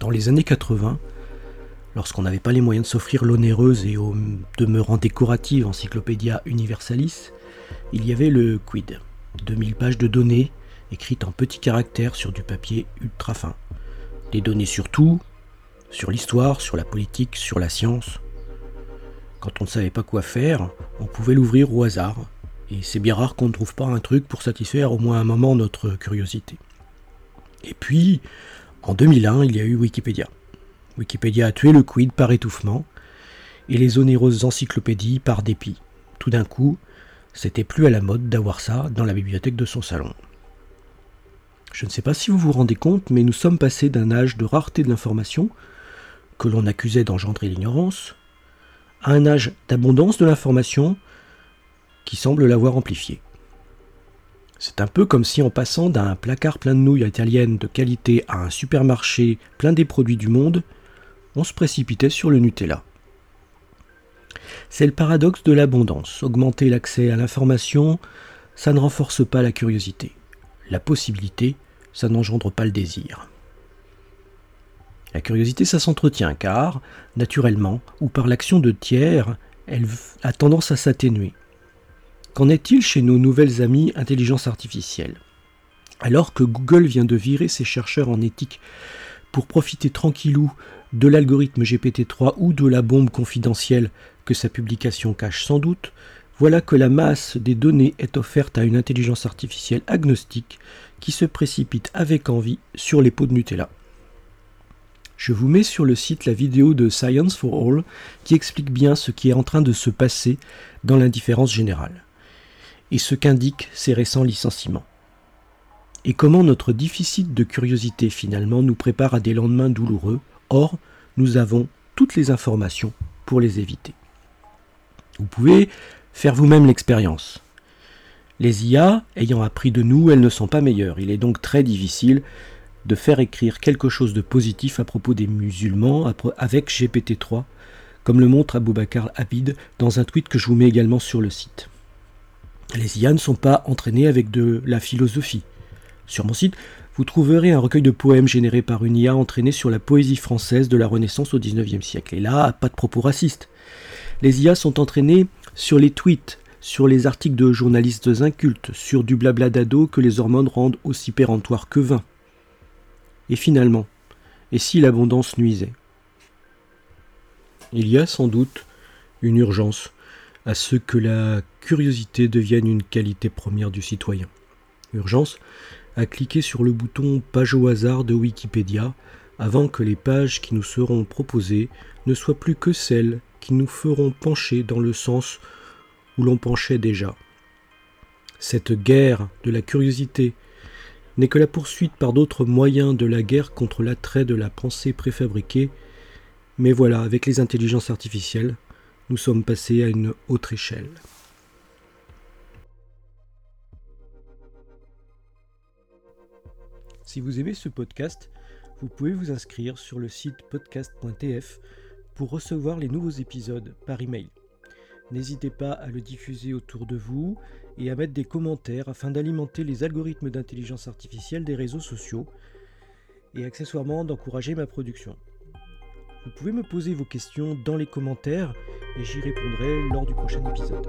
Dans les années 80, lorsqu'on n'avait pas les moyens de s'offrir l'onéreuse et au demeurant décorative Encyclopédia Universalis, il y avait le quid. 2000 pages de données écrites en petits caractères sur du papier ultra fin. Des données sur tout, sur l'histoire, sur la politique, sur la science. Quand on ne savait pas quoi faire, on pouvait l'ouvrir au hasard, et c'est bien rare qu'on ne trouve pas un truc pour satisfaire au moins un moment notre curiosité. Et puis, en 2001, il y a eu Wikipédia. Wikipédia a tué le quid par étouffement, et les onéreuses encyclopédies par dépit. Tout d'un coup, c'était plus à la mode d'avoir ça dans la bibliothèque de son salon. Je ne sais pas si vous vous rendez compte, mais nous sommes passés d'un âge de rareté de l'information, que l'on accusait d'engendrer l'ignorance, à un âge d'abondance de l'information qui semble l'avoir amplifié. C'est un peu comme si en passant d'un placard plein de nouilles italiennes de qualité à un supermarché plein des produits du monde, on se précipitait sur le Nutella. C'est le paradoxe de l'abondance. Augmenter l'accès à l'information, ça ne renforce pas la curiosité. La possibilité, ça n'engendre pas le désir. La curiosité, ça s'entretient car, naturellement, ou par l'action de tiers, elle a tendance à s'atténuer. Qu'en est-il chez nos nouvelles amies intelligence artificielle? Alors que Google vient de virer ses chercheurs en éthique pour profiter tranquillou de l'algorithme GPT-3 ou de la bombe confidentielle que sa publication cache sans doute, voilà que la masse des données est offerte à une intelligence artificielle agnostique qui se précipite avec envie sur les pots de Nutella. Je vous mets sur le site la vidéo de Science for All qui explique bien ce qui est en train de se passer dans l'indifférence générale et ce qu'indiquent ces récents licenciements. Et comment notre déficit de curiosité finalement nous prépare à des lendemains douloureux, or nous avons toutes les informations pour les éviter. Vous pouvez faire vous-même l'expérience. Les IA, ayant appris de nous, elles ne sont pas meilleures. Il est donc très difficile de faire écrire quelque chose de positif à propos des musulmans avec GPT-3, comme le montre Aboubacar Abid dans un tweet que je vous mets également sur le site. Les IA ne sont pas entraînés avec de la philosophie. Sur mon site, vous trouverez un recueil de poèmes générés par une IA entraînée sur la poésie française de la Renaissance au XIXe siècle. Et là, pas de propos racistes. Les IA sont entraînés sur les tweets, sur les articles de journalistes incultes, sur du blabla d'ado que les hormones rendent aussi péremptoire que vain. Et finalement, et si l'abondance nuisait? Il y a sans doute une urgence à ce que la curiosité devienne une qualité première du citoyen. Urgence à cliquer sur le bouton Page au hasard de Wikipédia avant que les pages qui nous seront proposées ne soient plus que celles qui nous feront pencher dans le sens où l'on penchait déjà. Cette guerre de la curiosité n'est que la poursuite par d'autres moyens de la guerre contre l'attrait de la pensée préfabriquée, mais voilà, avec les intelligences artificielles, nous sommes passés à une autre échelle. Si vous aimez ce podcast, vous pouvez vous inscrire sur le site podcast.tf pour recevoir les nouveaux épisodes par email. N'hésitez pas à le diffuser autour de vous et à mettre des commentaires afin d'alimenter les algorithmes d'intelligence artificielle des réseaux sociaux et accessoirement d'encourager ma production. Vous pouvez me poser vos questions dans les commentaires et j'y répondrai lors du prochain épisode.